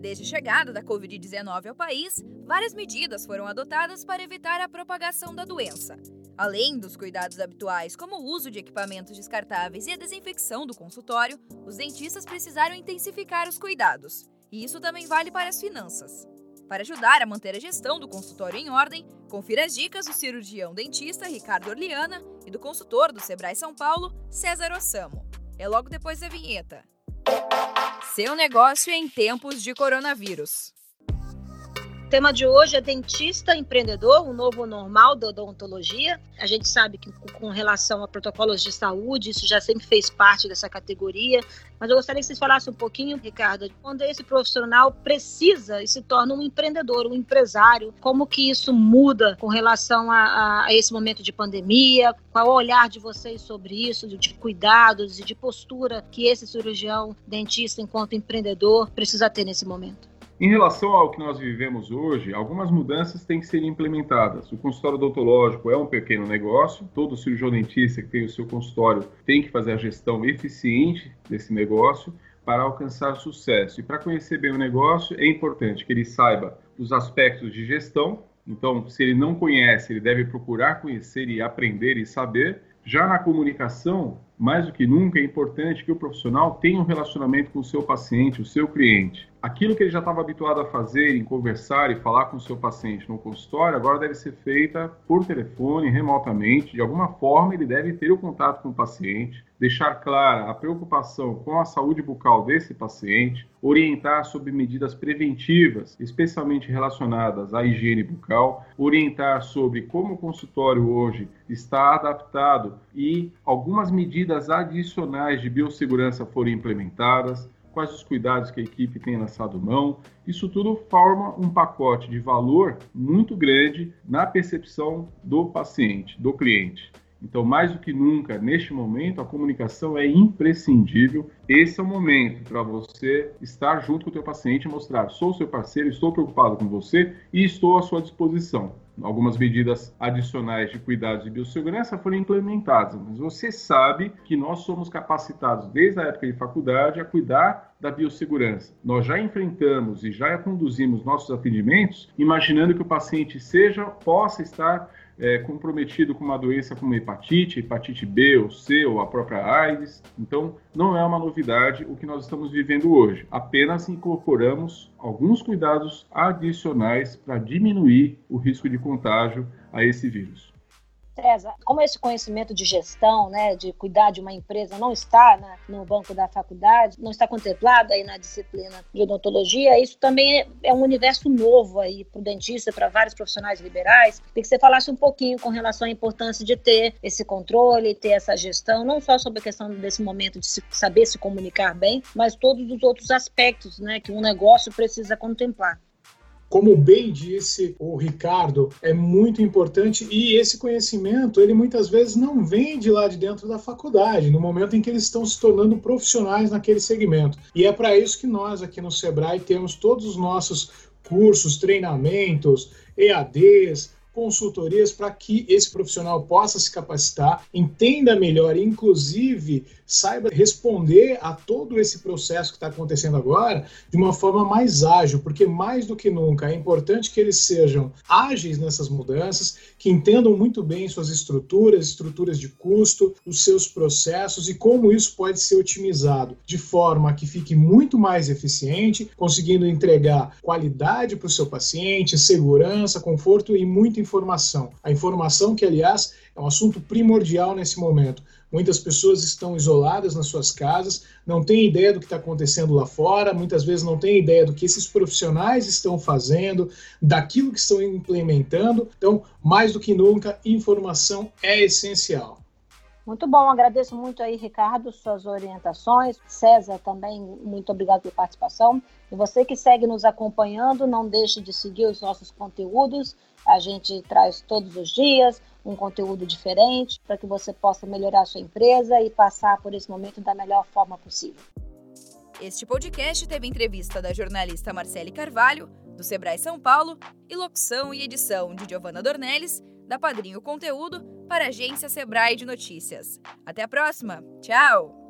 Desde a chegada da Covid-19 ao país, várias medidas foram adotadas para evitar a propagação da doença. Além dos cuidados habituais, como o uso de equipamentos descartáveis e a desinfecção do consultório, os dentistas precisaram intensificar os cuidados. E isso também vale para as finanças. Para ajudar a manter a gestão do consultório em ordem, confira as dicas do cirurgião dentista Ricardo Orliana e do consultor do Sebrae São Paulo, César Ossamo. É logo depois da vinheta. Seu negócio em tempos de coronavírus. O tema de hoje é dentista empreendedor, o novo normal da odontologia. A gente sabe que com relação a protocolos de saúde, isso já sempre fez parte dessa categoria. Mas eu gostaria que vocês falassem um pouquinho, Ricardo, quando esse profissional precisa e se torna um empreendedor, um empresário, como que isso muda com relação a, a esse momento de pandemia? Qual o olhar de vocês sobre isso, de cuidados e de postura que esse cirurgião dentista, enquanto empreendedor, precisa ter nesse momento? Em relação ao que nós vivemos hoje, algumas mudanças têm que ser implementadas. O consultório odontológico é um pequeno negócio, todo cirurgião dentista que tem o seu consultório tem que fazer a gestão eficiente desse negócio para alcançar sucesso. E para conhecer bem o negócio, é importante que ele saiba os aspectos de gestão. Então, se ele não conhece, ele deve procurar conhecer e aprender e saber. Já na comunicação, mais do que nunca, é importante que o profissional tenha um relacionamento com o seu paciente, o seu cliente. Aquilo que ele já estava habituado a fazer, em conversar e falar com o seu paciente no consultório, agora deve ser feita por telefone, remotamente. De alguma forma, ele deve ter o contato com o paciente, deixar clara a preocupação com a saúde bucal desse paciente, orientar sobre medidas preventivas, especialmente relacionadas à higiene bucal, orientar sobre como o consultório hoje está adaptado e algumas medidas adicionais de biossegurança forem implementadas, quais os cuidados que a equipe tem lançado mão. Isso tudo forma um pacote de valor muito grande na percepção do paciente, do cliente. Então, mais do que nunca, neste momento, a comunicação é imprescindível. Esse é o momento para você estar junto com o teu paciente e mostrar: sou seu parceiro, estou preocupado com você e estou à sua disposição. Algumas medidas adicionais de cuidados de biossegurança foram implementadas, mas você sabe que nós somos capacitados desde a época de faculdade a cuidar da biossegurança. Nós já enfrentamos e já conduzimos nossos atendimentos imaginando que o paciente seja possa estar é, comprometido com uma doença como hepatite, hepatite B ou C ou a própria AIDS. Então, não é uma novidade o que nós estamos vivendo hoje. Apenas incorporamos alguns cuidados adicionais para diminuir o risco de contágio a esse vírus. César, como esse conhecimento de gestão, né, de cuidar de uma empresa não está né, no banco da faculdade, não está contemplado aí na disciplina de odontologia, isso também é, é um universo novo aí para o dentista, para vários profissionais liberais. Queria que você falasse um pouquinho com relação à importância de ter esse controle, ter essa gestão, não só sobre a questão desse momento de saber se comunicar bem, mas todos os outros aspectos, né, que um negócio precisa contemplar. Como bem disse o Ricardo, é muito importante e esse conhecimento, ele muitas vezes não vem de lá de dentro da faculdade, no momento em que eles estão se tornando profissionais naquele segmento. E é para isso que nós aqui no Sebrae temos todos os nossos cursos, treinamentos, EADs, consultorias para que esse profissional possa se capacitar, entenda melhor inclusive, saiba responder a todo esse processo que está acontecendo agora de uma forma mais ágil, porque mais do que nunca é importante que eles sejam ágeis nessas mudanças, que entendam muito bem suas estruturas, estruturas de custo, os seus processos e como isso pode ser otimizado de forma que fique muito mais eficiente, conseguindo entregar qualidade para o seu paciente, segurança, conforto e muita informação. A informação que, aliás, é um assunto primordial nesse momento. Muitas pessoas estão isoladas nas suas casas, não têm ideia do que está acontecendo lá fora, muitas vezes não têm ideia do que esses profissionais estão fazendo, daquilo que estão implementando. Então, mais do que nunca, informação é essencial. Muito bom, agradeço muito aí, Ricardo, suas orientações. César também, muito obrigado pela participação. E você que segue nos acompanhando, não deixe de seguir os nossos conteúdos. A gente traz todos os dias um conteúdo diferente para que você possa melhorar a sua empresa e passar por esse momento da melhor forma possível. Este podcast teve entrevista da jornalista Marcele Carvalho, do Sebrae São Paulo, e locução e edição de Giovanna Dornelles da Padrinho Conteúdo para a agência Sebrae de Notícias. Até a próxima. Tchau!